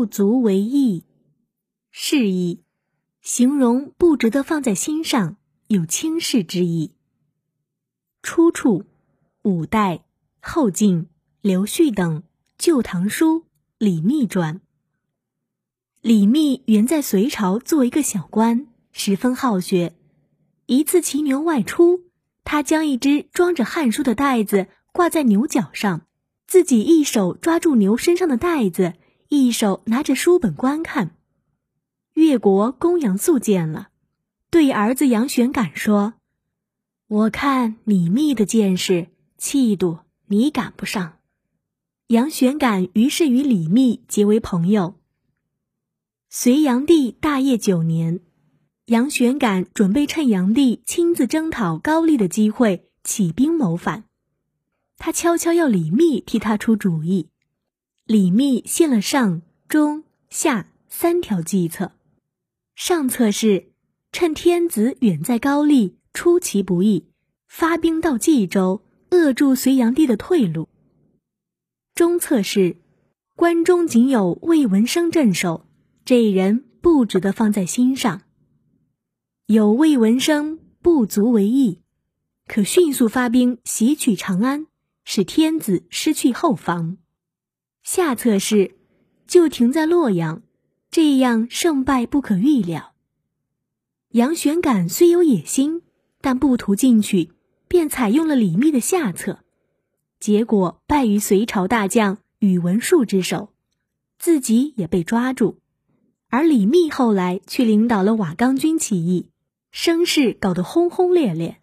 不足为意。示意，形容不值得放在心上，有轻视之意。出处：五代、后晋、刘旭等《旧唐书·李密传》。李密原在隋朝做一个小官，十分好学。一次骑牛外出，他将一只装着汉书的袋子挂在牛角上，自己一手抓住牛身上的袋子，一手拿着书本观看。越国公杨素见了，对儿子杨玄感说：“我看李密的见识、气度，你赶不上。”杨玄感于是与李密结为朋友。隋炀帝大业九年。杨玄感准备趁炀帝亲自征讨高丽的机会起兵谋反，他悄悄要李密替他出主意。李密献了上、中、下三条计策。上策是趁天子远在高丽，出其不意，发兵到冀州，扼住隋炀帝的退路。中策是关中仅有魏文生镇守，这人不值得放在心上。有魏文生不足为意，可迅速发兵袭取长安，使天子失去后方。下策是就停在洛阳，这样胜败不可预料。杨玄感虽有野心，但不图进取，便采用了李密的下策，结果败于隋朝大将宇文述之手，自己也被抓住。而李密后来却领导了瓦岗军起义。声势搞得轰轰烈烈。